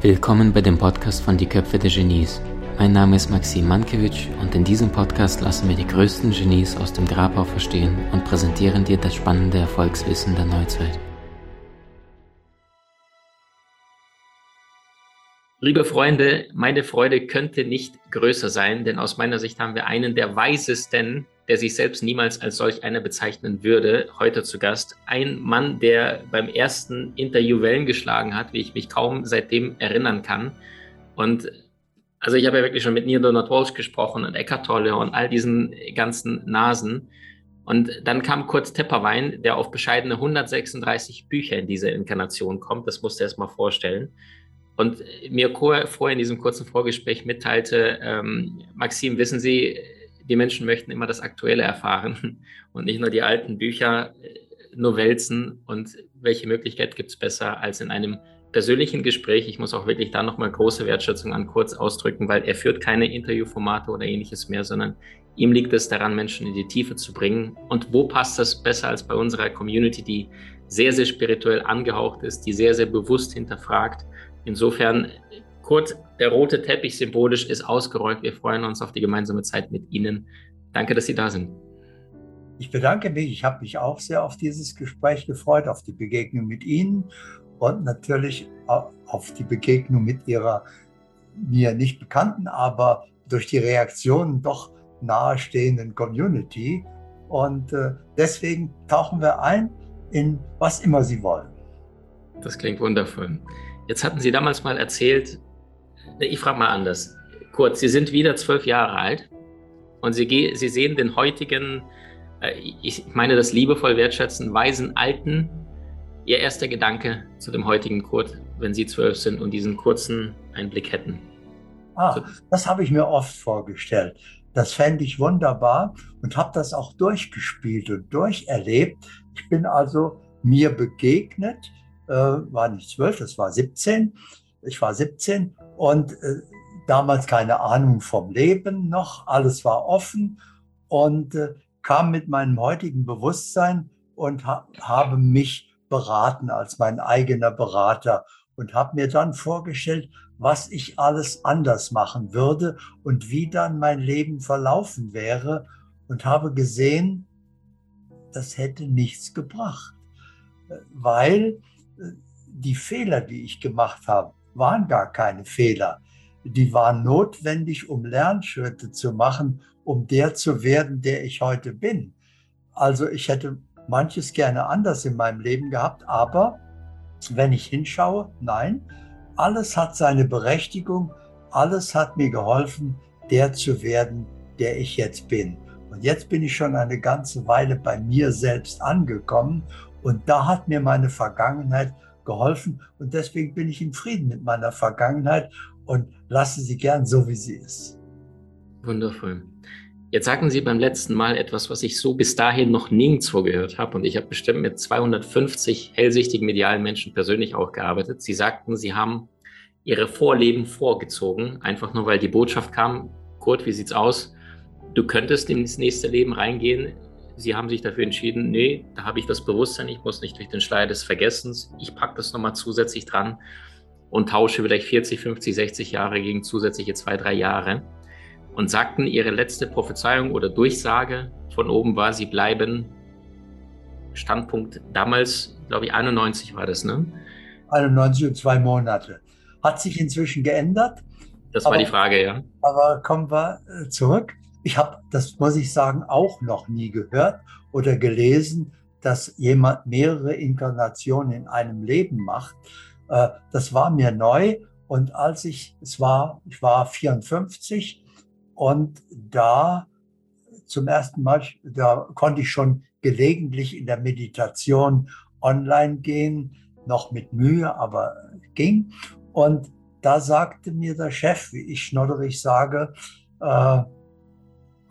Willkommen bei dem Podcast von Die Köpfe der Genies. Mein Name ist Maxim Mankewitsch und in diesem Podcast lassen wir die größten Genies aus dem Grabau verstehen und präsentieren dir das spannende Erfolgswissen der Neuzeit. Liebe Freunde, meine Freude könnte nicht größer sein, denn aus meiner Sicht haben wir einen der weisesten, der sich selbst niemals als solch einer bezeichnen würde, heute zu Gast. Ein Mann, der beim ersten Interview Wellen geschlagen hat, wie ich mich kaum seitdem erinnern kann. Und also ich habe ja wirklich schon mit Neil Donald Walsh gesprochen und Eckhart Tolle und all diesen ganzen Nasen. Und dann kam Kurt Tepperwein, der auf bescheidene 136 Bücher in dieser Inkarnation kommt. Das musst du erst mal vorstellen und mir vorher in diesem kurzen Vorgespräch mitteilte, ähm, Maxim, wissen Sie, die Menschen möchten immer das Aktuelle erfahren und nicht nur die alten Bücher äh, nur wälzen. Und welche Möglichkeit gibt es besser als in einem persönlichen Gespräch? Ich muss auch wirklich da nochmal große Wertschätzung an Kurz ausdrücken, weil er führt keine Interviewformate oder ähnliches mehr, sondern ihm liegt es daran, Menschen in die Tiefe zu bringen. Und wo passt das besser als bei unserer Community, die sehr, sehr spirituell angehaucht ist, die sehr, sehr bewusst hinterfragt, Insofern, kurz, der rote Teppich symbolisch ist ausgerollt. Wir freuen uns auf die gemeinsame Zeit mit Ihnen. Danke, dass Sie da sind. Ich bedanke mich. Ich habe mich auch sehr auf dieses Gespräch gefreut, auf die Begegnung mit Ihnen und natürlich auf die Begegnung mit Ihrer mir nicht bekannten, aber durch die Reaktionen doch nahestehenden Community. Und äh, deswegen tauchen wir ein in was immer Sie wollen. Das klingt wundervoll. Jetzt hatten Sie damals mal erzählt, ich frage mal anders. Kurz, Sie sind wieder zwölf Jahre alt und Sie, Sie sehen den heutigen, äh, ich meine das liebevoll wertschätzen, weisen Alten. Ihr erster Gedanke zu dem heutigen Kurt, wenn Sie zwölf sind und diesen kurzen Einblick hätten. Ah, das habe ich mir oft vorgestellt. Das fände ich wunderbar und habe das auch durchgespielt und durcherlebt. Ich bin also mir begegnet äh, war nicht zwölf, das war 17. Ich war 17 und äh, damals keine Ahnung vom Leben noch, alles war offen und äh, kam mit meinem heutigen Bewusstsein und ha habe mich beraten als mein eigener Berater und habe mir dann vorgestellt, was ich alles anders machen würde und wie dann mein Leben verlaufen wäre und habe gesehen, das hätte nichts gebracht, äh, weil die Fehler, die ich gemacht habe, waren gar keine Fehler. Die waren notwendig, um Lernschritte zu machen, um der zu werden, der ich heute bin. Also ich hätte manches gerne anders in meinem Leben gehabt, aber wenn ich hinschaue, nein, alles hat seine Berechtigung, alles hat mir geholfen, der zu werden, der ich jetzt bin. Und jetzt bin ich schon eine ganze Weile bei mir selbst angekommen und da hat mir meine Vergangenheit geholfen und deswegen bin ich im Frieden mit meiner Vergangenheit und lasse sie gern so, wie sie ist. Wundervoll. Jetzt sagten Sie beim letzten Mal etwas, was ich so bis dahin noch nirgendwo gehört habe und ich habe bestimmt mit 250 hellsichtigen medialen Menschen persönlich auch gearbeitet. Sie sagten, Sie haben Ihre Vorleben vorgezogen, einfach nur weil die Botschaft kam, Kurt, wie sieht's aus? Du könntest ins nächste Leben reingehen Sie haben sich dafür entschieden, nee, da habe ich das Bewusstsein, ich muss nicht durch den Schleier des Vergessens, ich packe das nochmal zusätzlich dran und tausche vielleicht 40, 50, 60 Jahre gegen zusätzliche zwei, drei Jahre. Und sagten, ihre letzte Prophezeiung oder Durchsage von oben war, sie bleiben, Standpunkt damals, glaube ich, 91 war das, ne? 91 und zwei Monate. Hat sich inzwischen geändert. Das war aber, die Frage, ja. Aber kommen wir äh, zurück. Ich habe, das muss ich sagen, auch noch nie gehört oder gelesen, dass jemand mehrere Inkarnationen in einem Leben macht. Äh, das war mir neu. Und als ich, es war, ich war 54 und da zum ersten Mal, da konnte ich schon gelegentlich in der Meditation online gehen, noch mit Mühe, aber ging. Und da sagte mir der Chef, wie ich schnodderig sage, äh,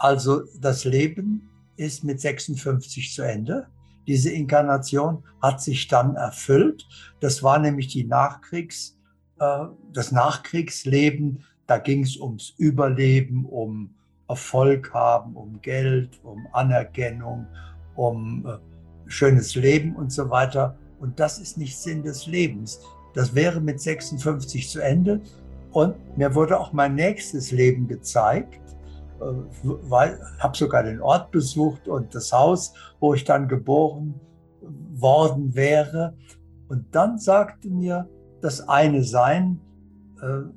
also das Leben ist mit 56 zu Ende. Diese Inkarnation hat sich dann erfüllt. Das war nämlich die Nachkriegs, äh, das Nachkriegsleben. Da ging es ums Überleben, um Erfolg haben, um Geld, um Anerkennung, um äh, schönes Leben und so weiter. Und das ist nicht Sinn des Lebens. Das wäre mit 56 zu Ende. Und mir wurde auch mein nächstes Leben gezeigt, habe sogar den Ort besucht und das Haus, wo ich dann geboren worden wäre. Und dann sagte mir das eine Sein, äh,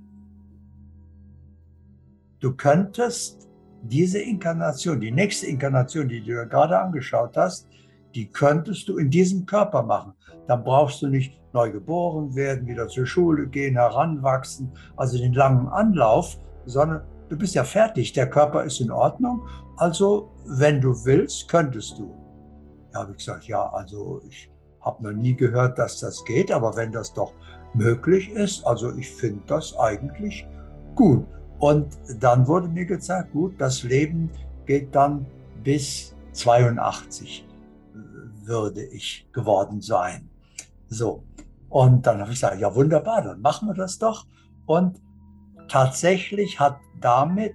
du könntest diese Inkarnation, die nächste Inkarnation, die du gerade angeschaut hast, die könntest du in diesem Körper machen. Dann brauchst du nicht neu geboren werden, wieder zur Schule gehen, heranwachsen, also den langen Anlauf, sondern du bist ja fertig, der Körper ist in Ordnung. Also, wenn du willst, könntest du. Ja, habe ich gesagt, ja, also ich habe noch nie gehört, dass das geht, aber wenn das doch möglich ist, also ich finde das eigentlich gut. Und dann wurde mir gezeigt, gut, das Leben geht dann bis 82 würde ich geworden sein. So. Und dann habe ich gesagt, ja wunderbar, dann machen wir das doch. Und tatsächlich hat damit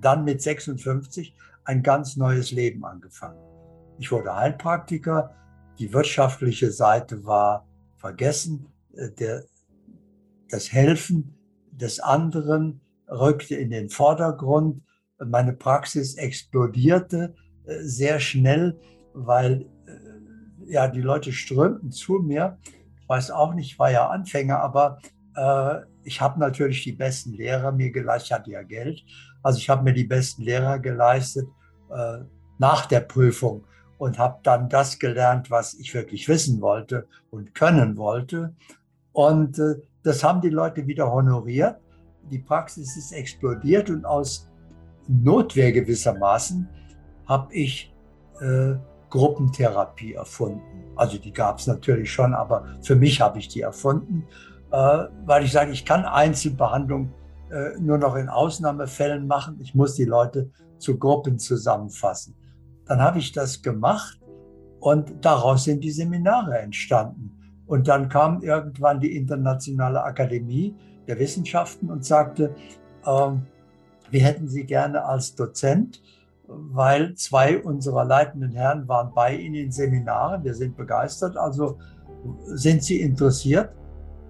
dann mit 56 ein ganz neues Leben angefangen. Ich wurde Heilpraktiker, die wirtschaftliche Seite war vergessen, äh, der, das Helfen des anderen rückte in den Vordergrund. Meine Praxis explodierte äh, sehr schnell, weil ja, die Leute strömten zu mir. Ich weiß auch nicht, ich war ja Anfänger, aber äh, ich habe natürlich die besten Lehrer mir geleistet. Ich hatte ja Geld. Also ich habe mir die besten Lehrer geleistet äh, nach der Prüfung und habe dann das gelernt, was ich wirklich wissen wollte und können wollte. Und äh, das haben die Leute wieder honoriert. Die Praxis ist explodiert und aus Notwehr gewissermaßen habe ich äh, Gruppentherapie erfunden. Also die gab es natürlich schon, aber für mich habe ich die erfunden, weil ich sage, ich kann Einzelbehandlung äh, nur noch in Ausnahmefällen machen. Ich muss die Leute zu Gruppen zusammenfassen. Dann habe ich das gemacht und daraus sind die Seminare entstanden. Und dann kam irgendwann die Internationale Akademie der Wissenschaften und sagte, äh, wir hätten Sie gerne als Dozent weil zwei unserer leitenden Herren waren bei Ihnen in Seminaren. Wir sind begeistert, also sind Sie interessiert?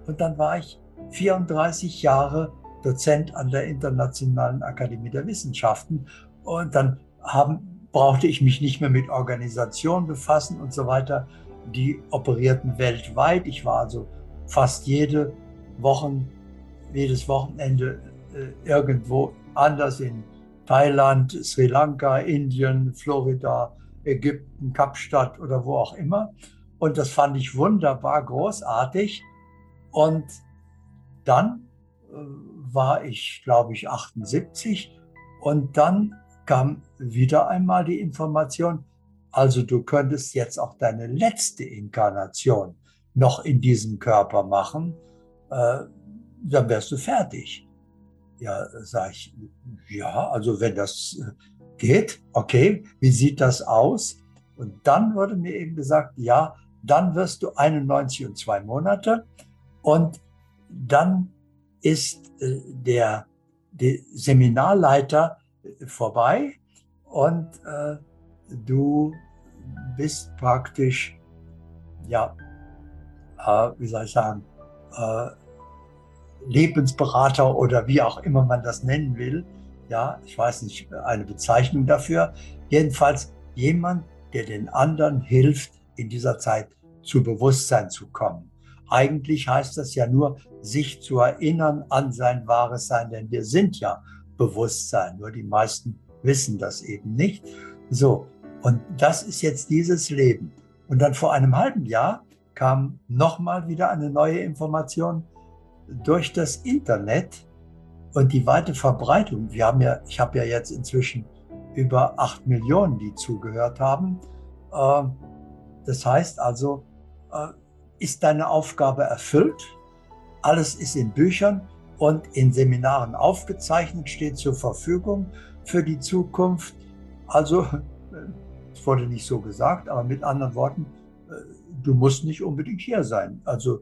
Und dann war ich 34 Jahre Dozent an der Internationalen Akademie der Wissenschaften. Und dann haben, brauchte ich mich nicht mehr mit Organisationen befassen und so weiter. Die operierten weltweit. Ich war also fast jede Wochen, jedes Wochenende äh, irgendwo anders in Thailand, Sri Lanka, Indien, Florida, Ägypten, Kapstadt oder wo auch immer. Und das fand ich wunderbar, großartig. Und dann äh, war ich, glaube ich, 78 und dann kam wieder einmal die Information, also du könntest jetzt auch deine letzte Inkarnation noch in diesem Körper machen, äh, dann wärst du fertig. Ja, sage ich, ja, also wenn das äh, geht, okay, wie sieht das aus? Und dann wurde mir eben gesagt, ja, dann wirst du 91 und zwei Monate und dann ist äh, der, der Seminarleiter äh, vorbei und äh, du bist praktisch, ja, äh, wie soll ich sagen, äh, Lebensberater oder wie auch immer man das nennen will. Ja, ich weiß nicht, eine Bezeichnung dafür. Jedenfalls jemand, der den anderen hilft, in dieser Zeit zu Bewusstsein zu kommen. Eigentlich heißt das ja nur, sich zu erinnern an sein wahres Sein, denn wir sind ja Bewusstsein, nur die meisten wissen das eben nicht. So, und das ist jetzt dieses Leben. Und dann vor einem halben Jahr kam nochmal wieder eine neue Information durch das Internet und die weite Verbreitung, wir haben ja, ich habe ja jetzt inzwischen über acht Millionen, die zugehört haben. Äh, das heißt also, äh, ist deine Aufgabe erfüllt? Alles ist in Büchern und in Seminaren aufgezeichnet, steht zur Verfügung für die Zukunft. Also, es wurde nicht so gesagt, aber mit anderen Worten, äh, du musst nicht unbedingt hier sein. Also,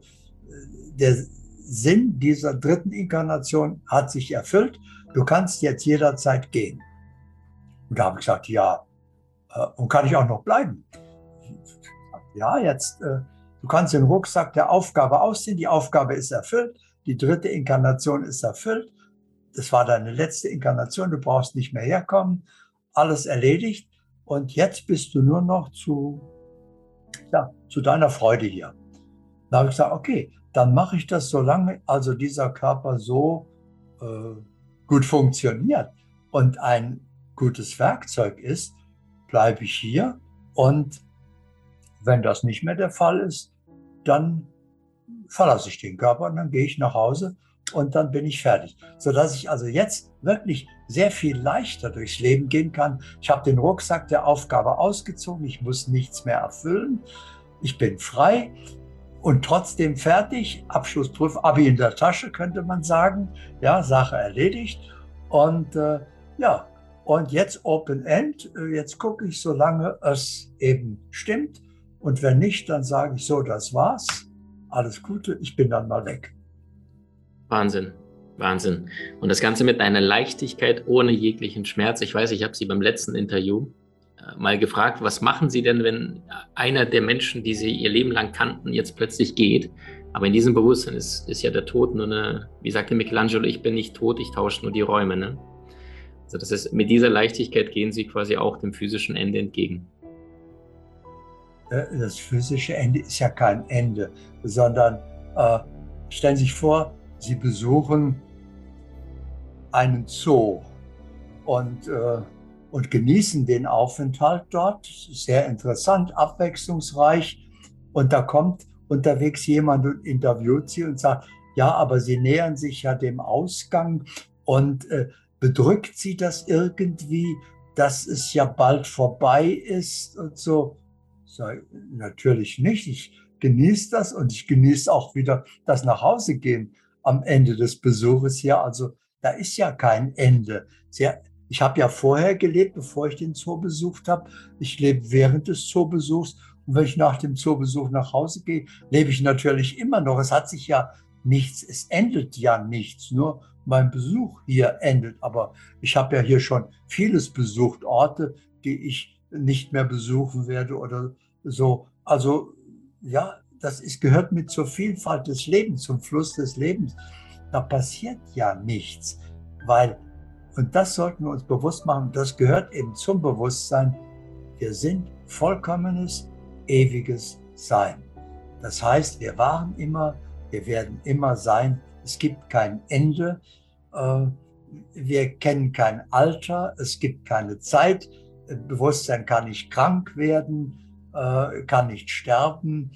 der Sinn dieser dritten Inkarnation hat sich erfüllt. Du kannst jetzt jederzeit gehen. Und da habe ich gesagt, ja, Äh, und kann ich auch noch bleiben? Ja, jetzt, äh, du kannst den Rucksack der Aufgabe ausziehen, die Aufgabe ist erfüllt, die dritte Inkarnation ist erfüllt, das war deine letzte Inkarnation, du brauchst nicht mehr herkommen, alles erledigt. Und jetzt bist du nur noch zu, ja, zu deiner Freude hier. Da habe ich gesagt, okay, dann mache ich das, solange also dieser Körper so äh, gut funktioniert und ein gutes Werkzeug ist, bleibe ich hier. Und wenn das nicht mehr der Fall ist, dann verlasse ich den Körper und dann gehe ich nach Hause und dann bin ich fertig. Sodass ich also jetzt wirklich sehr viel leichter durchs Leben gehen kann. Ich habe den Rucksack der Aufgabe ausgezogen, ich muss nichts mehr erfüllen, ich bin frei und trotzdem fertig. Abschlussprüf, Abi in der Tasche, könnte man sagen. Ja, Sache erledigt. Und äh, ja, und jetzt Open End. Äh, jetzt gucke ich, solange es eben stimmt. Und wenn nicht, dann sage ich so, das war's. Alles Gute, ich bin dann mal weg. Wahnsinn. Wahnsinn. Und das Ganze mit einer Leichtigkeit ohne jeglichen Schmerz. Ich weiß, ich habe Sie beim letzten Interview äh, mal gefragt, was machen Sie denn, wenn einer der Menschen, die Sie Ihr Leben lang kannten, jetzt plötzlich geht? Aber in diesem Bewusstsein ist, ist ja der Tod nur eine, wie sagte Michelangelo, ich bin nicht tot, ich tausche nur die Räume. Ne? Also das ist, mit dieser Leichtigkeit gehen Sie quasi auch dem physischen Ende entgegen. Äh, das physische Ende ist ja kein Ende, sondern äh, stellen Sie sich vor, Sie besuchen einen Zoo und, äh, und genießen den Aufenthalt dort. Sehr interessant, abwechslungsreich. Und da kommt unterwegs jemand und interviewt Sie und sagt, ja, aber Sie nähern sich ja dem Ausgang und äh, bedrückt Sie das irgendwie, dass es ja bald vorbei ist und so. Sag, natürlich nicht. Ich genieße das und ich genieße auch wieder das Nachhausegehen am Ende des Besuches hier. Also da ist ja kein Ende. Sehr, ich habe ja vorher gelebt, bevor ich den Zoo besucht habe. Ich lebe während des Zoobesuchs. Und wenn ich nach dem Zoobesuch nach Hause gehe, lebe ich natürlich immer noch. Es hat sich ja nichts, es endet ja nichts. Nur mein Besuch hier endet. Aber ich habe ja hier schon vieles besucht, Orte, die ich nicht mehr besuchen werde oder so. Also ja, das ist, gehört mit zur Vielfalt des Lebens, zum Fluss des Lebens. Da passiert ja nichts, weil, und das sollten wir uns bewusst machen, das gehört eben zum Bewusstsein, wir sind vollkommenes, ewiges Sein. Das heißt, wir waren immer, wir werden immer sein. Es gibt kein Ende. Äh, wir kennen kein Alter. Es gibt keine Zeit. Bewusstsein kann nicht krank werden, äh, kann nicht sterben.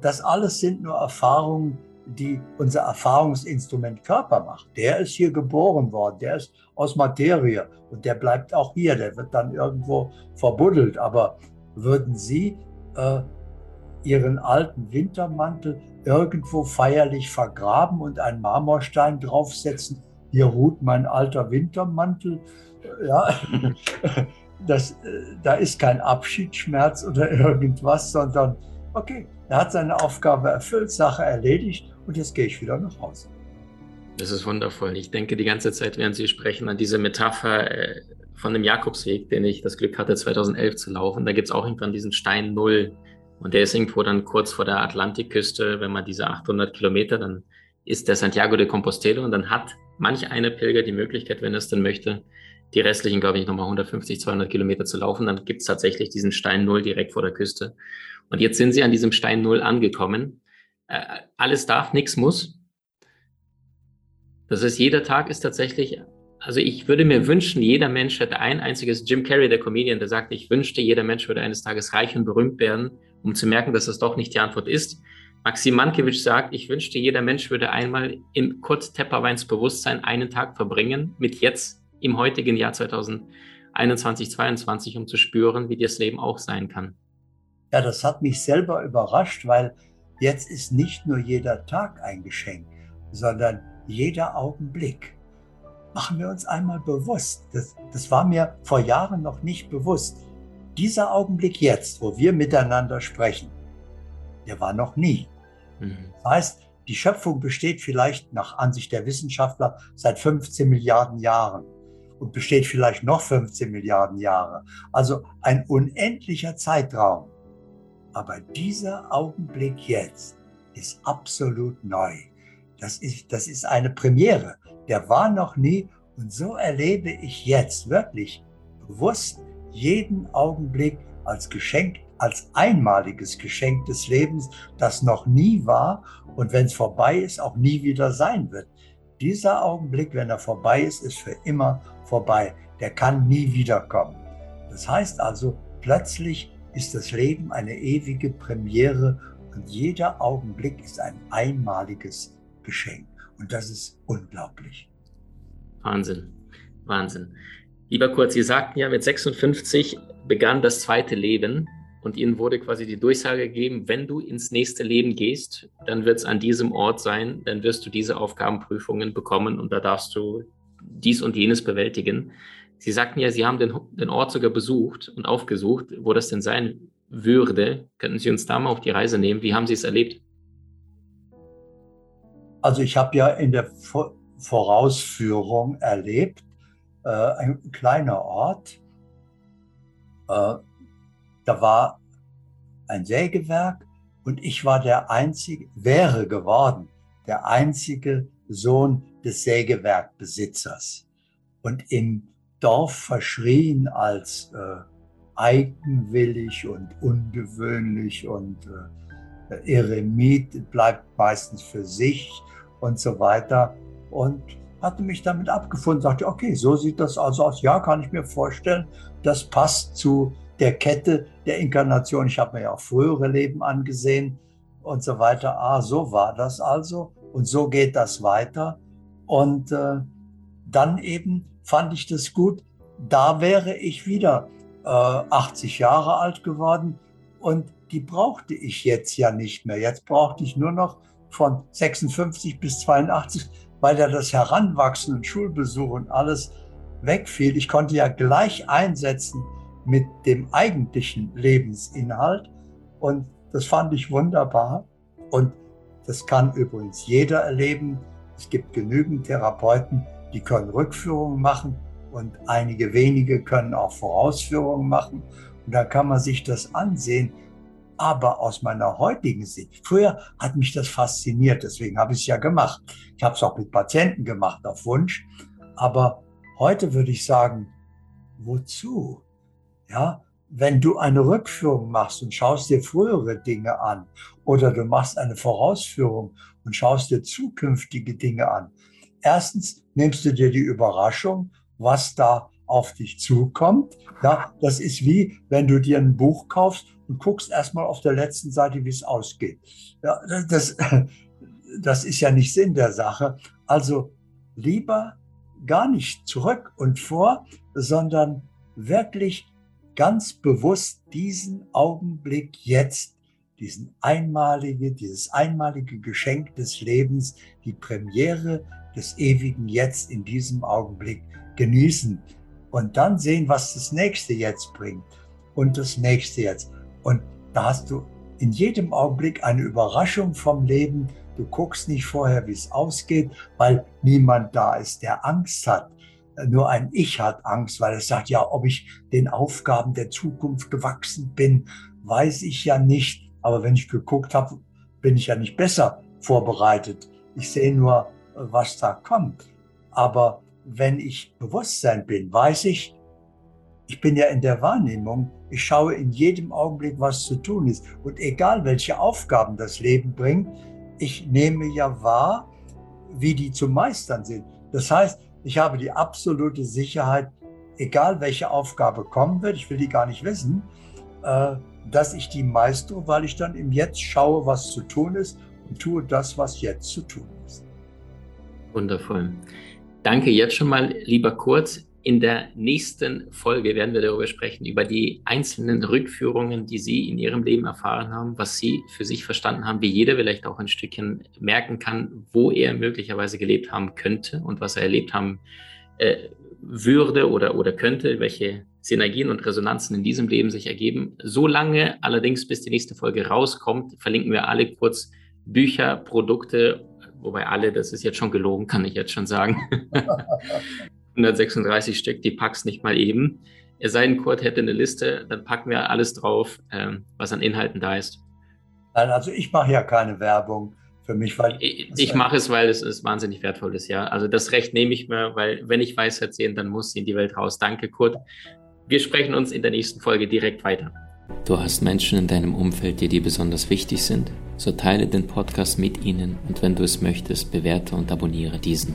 Das alles sind nur Erfahrungen, die unser Erfahrungsinstrument Körper macht. Der ist hier geboren worden, der ist aus Materie und der bleibt auch hier, der wird dann irgendwo verbuddelt. Aber würden Sie äh, Ihren alten Wintermantel irgendwo feierlich vergraben und einen Marmorstein draufsetzen? Hier ruht mein alter Wintermantel. Ja, das, äh, da ist kein Abschiedsschmerz oder irgendwas, sondern okay, er hat seine Aufgabe erfüllt, Sache erledigt und jetzt gehe ich wieder nach Hause. Das ist wundervoll. Ich denke die ganze Zeit, während Sie sprechen, an diese Metapher äh, von dem Jakobsweg, den ich das Glück hatte, 2011 zu laufen. Da gibt es auch irgendwann diesen Stein Null. Und der ist irgendwo dann kurz vor der Atlantikküste, wenn man diese 800 Kilometer, dann ist der Santiago de Compostela und dann hat manch eine Pilger die Möglichkeit, wenn er es denn möchte, die restlichen, glaube ich, nochmal 150, 200 Kilometer zu laufen. Dann gibt es tatsächlich diesen Stein Null direkt vor der Küste. Und jetzt sind sie an diesem Stein Null angekommen. Äh, alles darf, nichts muss. Das heißt, jeder Tag ist tatsächlich, also ich würde mir wünschen, jeder Mensch hätte ein einziges, Jim Carrey, der Comedian, der sagte, ich wünschte, jeder Mensch würde eines Tages reich und berühmt werden, um zu merken, dass das doch nicht die Antwort ist. Maxim Mankiewicz sagt, ich wünschte, jeder Mensch würde einmal in Kurt Tepperweins Bewusstsein einen Tag verbringen, mit jetzt im heutigen Jahr 2021, 2022, um zu spüren, wie das Leben auch sein kann. Ja, das hat mich selber überrascht, weil jetzt ist nicht nur jeder Tag ein Geschenk, sondern jeder Augenblick. Machen wir uns einmal bewusst, das, das war mir vor Jahren noch nicht bewusst. Dieser Augenblick jetzt, wo wir miteinander sprechen, der war noch nie. Mhm. Das heißt, die Schöpfung besteht vielleicht nach Ansicht der Wissenschaftler seit 15 Milliarden Jahren. Und besteht vielleicht noch 15 Milliarden Jahre. Also ein unendlicher Zeitraum. Aber dieser Augenblick jetzt ist absolut neu. Das ist, das ist eine Premiere. Der war noch nie. Und so erlebe ich jetzt wirklich bewusst jeden Augenblick als Geschenk, als einmaliges Geschenk des Lebens, das noch nie war und wenn es vorbei ist, auch nie wieder sein wird. Dieser Augenblick, wenn er vorbei ist, ist für immer vorbei. Der kann nie wiederkommen. Das heißt also, plötzlich ist das Leben eine ewige Premiere und jeder Augenblick ist ein einmaliges Geschenk. Und das ist unglaublich. Wahnsinn, Wahnsinn. Lieber Kurz, Sie sagten ja, mit 56 begann das zweite Leben und Ihnen wurde quasi die Durchsage gegeben, wenn du ins nächste Leben gehst, dann wird es an diesem Ort sein, dann wirst du diese Aufgabenprüfungen bekommen und da darfst du dies und jenes bewältigen. Sie sagten ja, Sie haben den, den Ort sogar besucht und aufgesucht, wo das denn sein würde. Könnten Sie uns da mal auf die Reise nehmen? Wie haben Sie es erlebt? Also ich habe ja in der Vorausführung erlebt, äh, ein kleiner Ort, äh, da war ein Sägewerk und ich war der einzige, wäre geworden, der einzige Sohn des Sägewerkbesitzers. Und im Dorf verschrien als äh, eigenwillig und ungewöhnlich und äh, Eremit bleibt meistens für sich und so weiter. Und hatte mich damit abgefunden, sagte, okay, so sieht das also aus. Ja, kann ich mir vorstellen, das passt zu der Kette der Inkarnation. Ich habe mir ja auch frühere Leben angesehen und so weiter. Ah, so war das also und so geht das weiter. Und äh, dann eben fand ich das gut. Da wäre ich wieder äh, 80 Jahre alt geworden und die brauchte ich jetzt ja nicht mehr. Jetzt brauchte ich nur noch von 56 bis 82, weil ja das Heranwachsen und Schulbesuch und alles wegfiel. Ich konnte ja gleich einsetzen mit dem eigentlichen Lebensinhalt und das fand ich wunderbar und das kann übrigens jeder erleben. Es gibt genügend Therapeuten, die können Rückführungen machen und einige wenige können auch Vorausführungen machen. Und da kann man sich das ansehen. Aber aus meiner heutigen Sicht, früher hat mich das fasziniert, deswegen habe ich es ja gemacht. Ich habe es auch mit Patienten gemacht auf Wunsch. Aber heute würde ich sagen, wozu? Ja, wenn du eine Rückführung machst und schaust dir frühere Dinge an oder du machst eine Vorausführung und schaust dir zukünftige Dinge an. Erstens nimmst du dir die Überraschung, was da auf dich zukommt. Ja, das ist wie, wenn du dir ein Buch kaufst und guckst erstmal auf der letzten Seite, wie es ausgeht. Ja, das, das ist ja nicht Sinn der Sache. Also lieber gar nicht zurück und vor, sondern wirklich ganz bewusst diesen Augenblick jetzt, diesen einmalige, dieses einmalige Geschenk des Lebens, die Premiere des ewigen Jetzt in diesem Augenblick genießen und dann sehen, was das nächste jetzt bringt und das nächste jetzt. Und da hast du in jedem Augenblick eine Überraschung vom Leben. Du guckst nicht vorher, wie es ausgeht, weil niemand da ist, der Angst hat. Nur ein Ich hat Angst, weil es sagt, ja, ob ich den Aufgaben der Zukunft gewachsen bin, weiß ich ja nicht. Aber wenn ich geguckt habe, bin ich ja nicht besser vorbereitet. Ich sehe nur, was da kommt. Aber wenn ich Bewusstsein bin, weiß ich, ich bin ja in der Wahrnehmung, ich schaue in jedem Augenblick, was zu tun ist. Und egal, welche Aufgaben das Leben bringt, ich nehme ja wahr, wie die zu meistern sind. Das heißt, ich habe die absolute Sicherheit, egal welche Aufgabe kommen wird, ich will die gar nicht wissen, äh, dass ich die meistere, weil ich dann im Jetzt schaue, was zu tun ist und tue das, was jetzt zu tun ist. Wundervoll. Danke jetzt schon mal, lieber Kurz. In der nächsten Folge werden wir darüber sprechen, über die einzelnen Rückführungen, die Sie in Ihrem Leben erfahren haben, was Sie für sich verstanden haben, wie jeder vielleicht auch ein Stückchen merken kann, wo er möglicherweise gelebt haben könnte und was er erlebt haben äh, würde oder, oder könnte, welche Synergien und Resonanzen in diesem Leben sich ergeben. So lange allerdings, bis die nächste Folge rauskommt, verlinken wir alle kurz Bücher, Produkte, wobei alle, das ist jetzt schon gelogen, kann ich jetzt schon sagen. 136 Stück, die packst nicht mal eben. Es sei denn, Kurt hätte eine Liste, dann packen wir alles drauf, ähm, was an Inhalten da ist. Nein, also ich mache ja keine Werbung für mich, weil. Ich, ich mache es, weil es ist wahnsinnig wertvoll ist, ja. Also das Recht nehme ich mir, weil wenn ich weiß erzählen, dann muss sie in die Welt raus. Danke, Kurt. Wir sprechen uns in der nächsten Folge direkt weiter. Du hast Menschen in deinem Umfeld, die dir besonders wichtig sind? So teile den Podcast mit ihnen und wenn du es möchtest, bewerte und abonniere diesen.